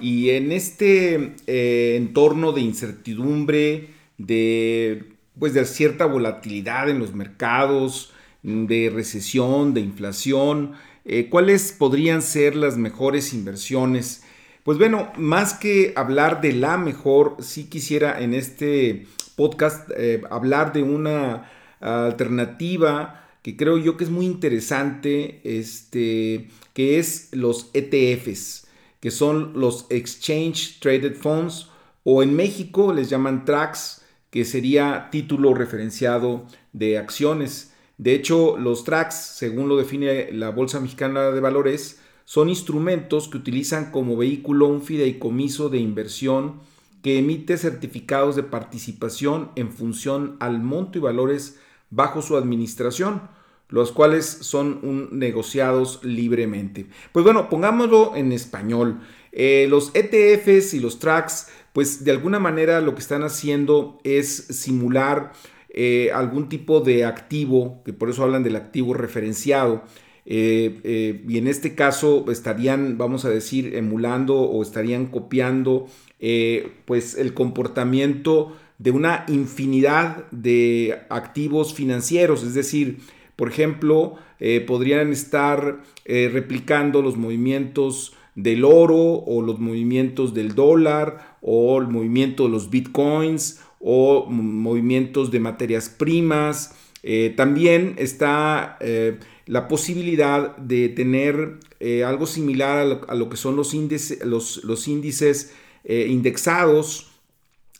Y en este eh, entorno de incertidumbre, de, pues de cierta volatilidad en los mercados, de recesión, de inflación, eh, ¿cuáles podrían ser las mejores inversiones? Pues bueno, más que hablar de la mejor, sí quisiera en este podcast eh, hablar de una alternativa que creo yo que es muy interesante, este, que es los ETFs que son los Exchange Traded Funds, o en México les llaman TRACs, que sería título referenciado de acciones. De hecho, los TRACs, según lo define la Bolsa Mexicana de Valores, son instrumentos que utilizan como vehículo un fideicomiso de inversión que emite certificados de participación en función al monto y valores bajo su administración los cuales son negociados libremente. Pues bueno, pongámoslo en español. Eh, los ETFs y los tracks, pues de alguna manera lo que están haciendo es simular eh, algún tipo de activo, que por eso hablan del activo referenciado. Eh, y en este caso estarían, vamos a decir, emulando o estarían copiando pues el comportamiento de una infinidad de activos financieros, es decir, por ejemplo, eh, podrían estar eh, replicando los movimientos del oro o los movimientos del dólar o el movimiento de los bitcoins o movimientos de materias primas. Eh, también está la posibilidad de tener algo similar a lo, que son los, los, los índices indexados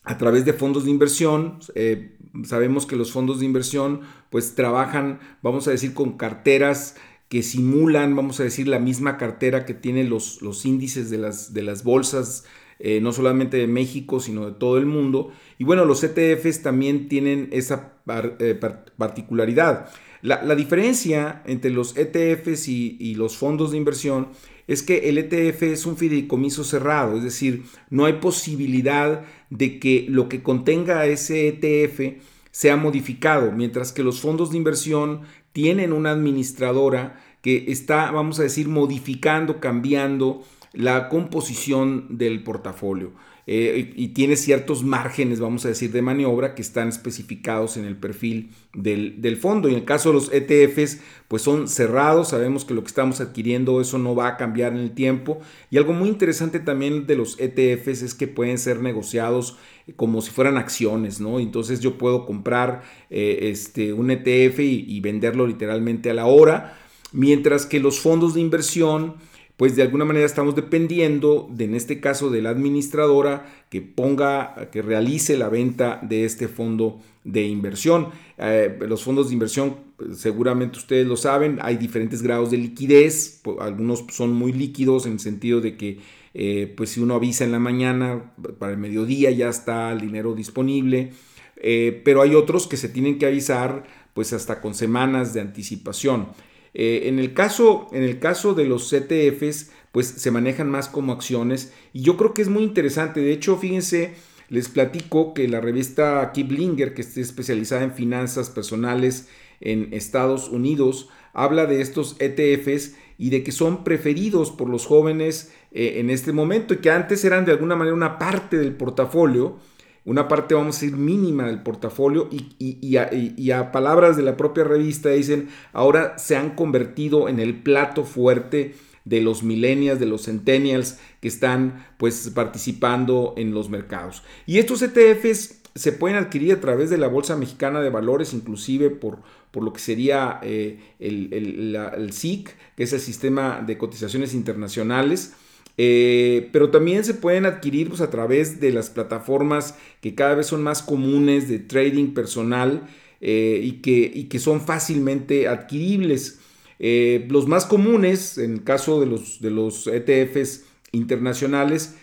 a través de fondos de inversión. Eh, sabemos que los fondos de inversión pues trabajan, vamos a decir, con carteras que simulan, vamos a decir, la misma cartera que tienen los, los índices de las, de las bolsas, eh, no solamente de México, sino de todo el mundo. Y bueno, los ETFs también tienen esa eh, particularidad. La, diferencia entre los ETFs y, y los fondos de inversión es que el ETF es un fideicomiso cerrado, es decir, no hay posibilidad de que lo que contenga ese ETF sea modificado, mientras que los fondos de inversión tienen una administradora que está, vamos a decir, modificando, cambiando la composición del portafolio. Eh, y, tiene ciertos márgenes, vamos a decir, de maniobra que están especificados en el perfil del, fondo. Y en el caso de los ETFs, pues son cerrados, sabemos que lo que estamos adquiriendo, eso no va a cambiar en el tiempo. Y algo muy interesante también de los ETFs es que pueden ser negociados como si fueran acciones, ¿no? Entonces yo puedo comprar eh, este, un ETF y venderlo literalmente a la hora, mientras que los fondos de inversión, pues de alguna manera estamos dependiendo, de, en este caso, de la administradora que ponga, que realice la venta de este fondo de inversión. Eh, los fondos de inversión, seguramente ustedes lo saben, hay diferentes grados de liquidez, algunos son muy líquidos en el sentido de que eh, pues si uno avisa en la mañana, para el mediodía ya está el dinero disponible, eh, pero hay otros que se tienen que avisar pues hasta con semanas de anticipación. Eh, en, el caso, en el caso de los CTFs, pues se manejan más como acciones y yo creo que es muy interesante. De hecho, fíjense, les platico que la revista Kiplinger, que está especializada en finanzas personales en Estados Unidos, habla de estos ETFs y de que son preferidos por los jóvenes eh, en este momento y que antes eran de alguna manera una parte del portafolio una parte, vamos a decir, mínima del portafolio y, a, palabras de la propia revista dicen, ahora se han convertido en el plato fuerte de los millennials, de los centennials que están pues participando en los mercados. Y estos ETFs se pueden adquirir a través de la Bolsa Mexicana de Valores, inclusive por, por lo que sería eh, el, el SIC, que es el Sistema de Cotizaciones Internacionales. Eh, pero también se pueden adquirir pues, a través de las plataformas que cada vez son más comunes de trading personal eh, y, que, que, son fácilmente adquiribles. Eh, los más comunes, en el caso de los, de los ETFs internacionales,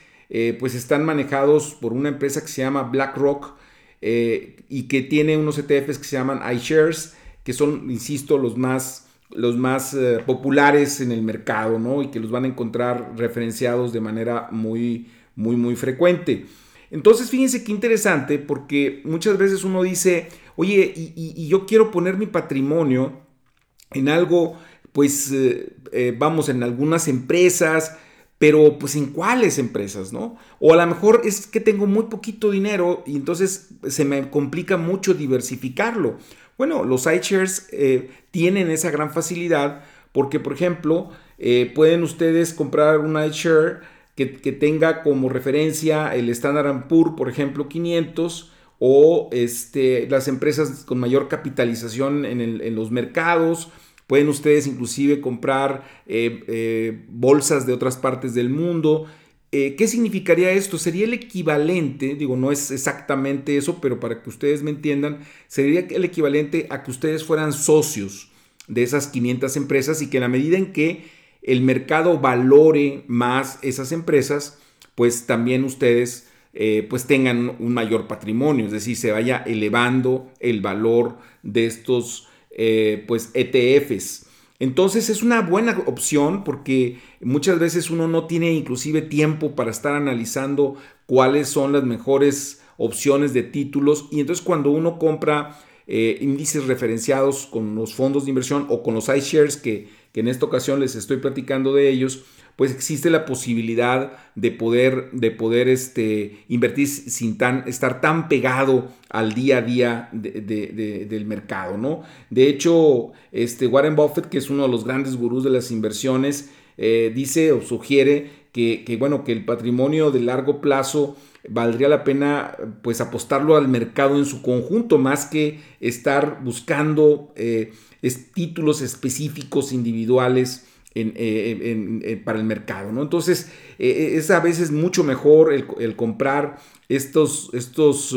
pues están manejados por una empresa que se llama BlackRock y que tiene unos ETFs que se llaman iShares, que son, insisto, los más, los más populares en el mercado, ¿no? Y que los van a encontrar referenciados de manera muy, muy, muy frecuente. Entonces, fíjense qué interesante, porque muchas veces uno dice, oye, y, yo quiero poner mi patrimonio en algo, pues, eh, eh, vamos, en algunas empresas, pero pues en cuáles empresas, ¿no? O a lo mejor es que tengo muy poquito dinero y entonces se me complica mucho diversificarlo. Bueno, los iShares eh, tienen esa gran facilidad porque, por ejemplo, pueden ustedes comprar un iShare que, tenga como referencia el Standard Poor's, por ejemplo, 500 o este, las empresas con mayor capitalización en, los mercados. Pueden ustedes inclusive comprar eh, eh, bolsas de otras partes del mundo. Eh, ¿Qué significaría esto? Sería el equivalente, digo, no es exactamente eso, pero para que ustedes me entiendan, sería el equivalente a que ustedes fueran socios de esas 500 empresas y que en la medida en que el mercado valore más esas empresas, pues también ustedes eh, pues tengan un mayor patrimonio, es decir, se vaya elevando el valor de estos eh, pues ETFs. Entonces es una buena opción porque muchas veces uno no tiene inclusive tiempo para estar analizando cuáles son las mejores opciones de títulos. Y entonces cuando uno compra eh, índices referenciados con los fondos de inversión o con los iShares que que en esta ocasión les estoy platicando de ellos, pues existe la posibilidad de poder, de poder este, invertir sin tan, estar tan pegado al día a día del mercado, ¿no? De hecho, este Warren Buffett, que es uno de los grandes gurús de las inversiones, eh, dice o sugiere que, bueno, que el patrimonio de largo plazo valdría la pena pues apostarlo al mercado en su conjunto más que estar buscando eh, títulos específicos individuales eh, eh, para el mercado. ¿no? Entonces, eh, es a veces mucho mejor el, comprar estos, estos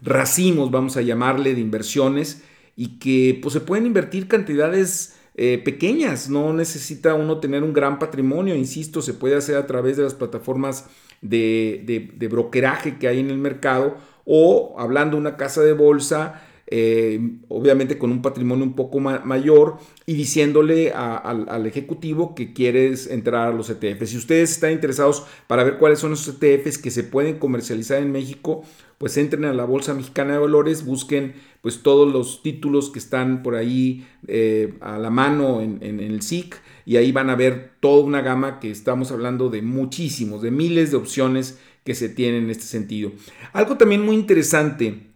racimos, vamos a llamarle, de inversiones y que pues, se pueden invertir cantidades pequeñas. No necesita uno tener un gran patrimonio, insisto, se puede hacer a través de las plataformas de, de brokeraje que hay en el mercado o hablando de una casa de bolsa eh, obviamente con un patrimonio un poco mayor y diciéndole al ejecutivo que quieres entrar a los ETFs. Si ustedes están interesados para ver cuáles son esos ETFs que se pueden comercializar en México, pues entren a la Bolsa Mexicana de Valores, busquen pues todos los títulos que están por ahí eh, a la mano en, en el SIC y ahí van a ver toda una gama que estamos hablando de muchísimos, de miles de opciones que se tienen en este sentido. Algo también muy interesante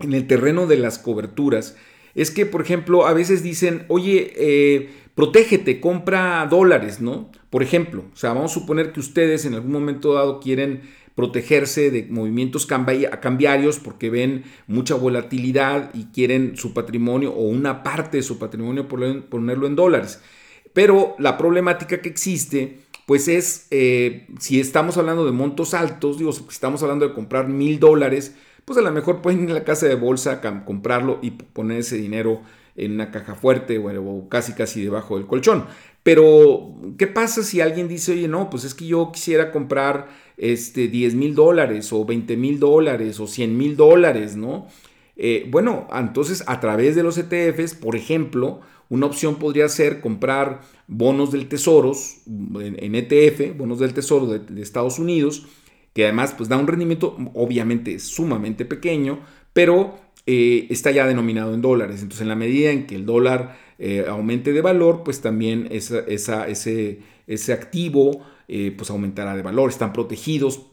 en el terreno de las coberturas es que, por ejemplo, a veces dicen, oye, eh, protégete, compra dólares, ¿no? Por ejemplo, o sea, vamos a suponer que ustedes en algún momento dado quieren protegerse de movimientos cambiarios porque ven mucha volatilidad y quieren su patrimonio o una parte de su patrimonio ponerlo en dólares. Pero la problemática que existe, pues es, eh, si estamos hablando de montos altos, digo, si estamos hablando de comprar mil dólares, pues a lo mejor pueden ir a la casa de bolsa, comprarlo y poner ese dinero en una caja fuerte o casi casi debajo del colchón. Pero, ¿qué pasa si alguien dice, oye, no, pues es que yo quisiera comprar este, 10 mil dólares o 20 mil dólares o 100 mil dólares, ¿no? Eh, bueno, entonces a través de los ETFs, por ejemplo, una opción podría ser comprar bonos del tesoro en, ETF, bonos del tesoro de Estados Unidos, que además pues da un rendimiento obviamente sumamente pequeño, pero eh, está ya denominado en dólares. Entonces en la medida en que el dólar eh, aumente de valor, pues también ese, ese, activo eh, pues aumentará de valor. Están protegidos,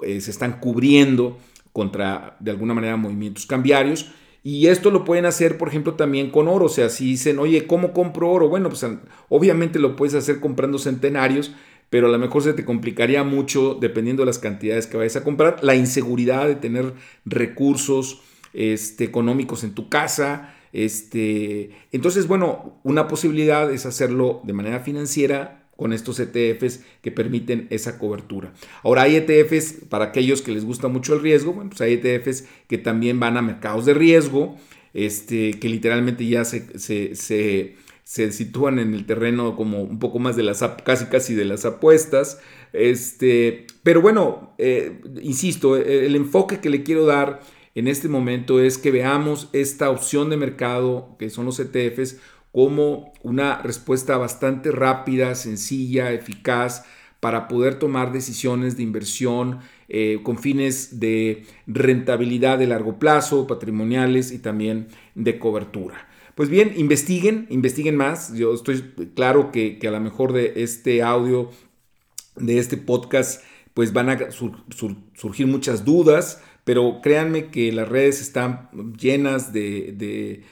se están cubriendo contra de alguna manera movimientos cambiarios. Y esto lo pueden hacer, por ejemplo, también con oro. O sea, si dicen, oye, ¿cómo compro oro? Bueno, pues obviamente lo puedes hacer comprando centenarios, pero a lo mejor se te complicaría mucho dependiendo de las cantidades que vayas a comprar. La inseguridad de tener recursos este, económicos en tu casa. Este, entonces, bueno, una posibilidad es hacerlo de manera financiera con estos ETFs que permiten esa cobertura. Ahora hay ETFs para aquellos que les gusta mucho el riesgo, bueno, pues hay ETFs que también van a mercados de riesgo, este, que literalmente ya se, se se sitúan en el terreno como un poco más de las, casi casi de las apuestas. Este, pero bueno, eh, insisto, el enfoque que le quiero dar en este momento es que veamos esta opción de mercado que son los ETFs como una respuesta bastante rápida, sencilla, eficaz para poder tomar decisiones de inversión eh, con fines de rentabilidad de largo plazo, patrimoniales y también de cobertura. Pues bien, investiguen, investiguen más. Yo estoy claro que, a lo mejor de este audio, de este podcast, pues van a surgir muchas dudas, pero créanme que las redes están llenas de,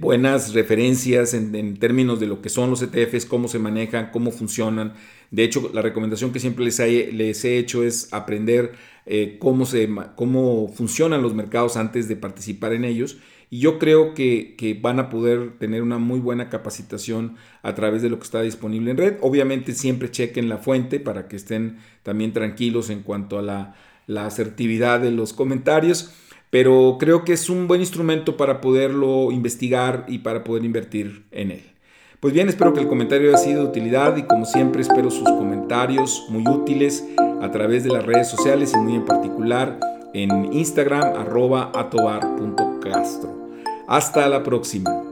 buenas referencias en, términos de lo que son los ETFs, cómo se manejan, cómo funcionan. De hecho, la recomendación que siempre les he, hecho es aprender eh, cómo, se, cómo funcionan los mercados antes de participar en ellos. Y yo creo que, van a poder tener una muy buena capacitación a través de lo que está disponible en red. Obviamente siempre chequen la fuente para que estén también tranquilos en cuanto a la, la asertividad de los comentarios. Pero creo que es un buen instrumento para poderlo investigar y para poder invertir en él. Pues bien, espero que el comentario haya sido de utilidad y como siempre espero sus comentarios muy útiles a través de las redes sociales y muy en particular en Instagram arroba atobar.castro. Hasta la próxima.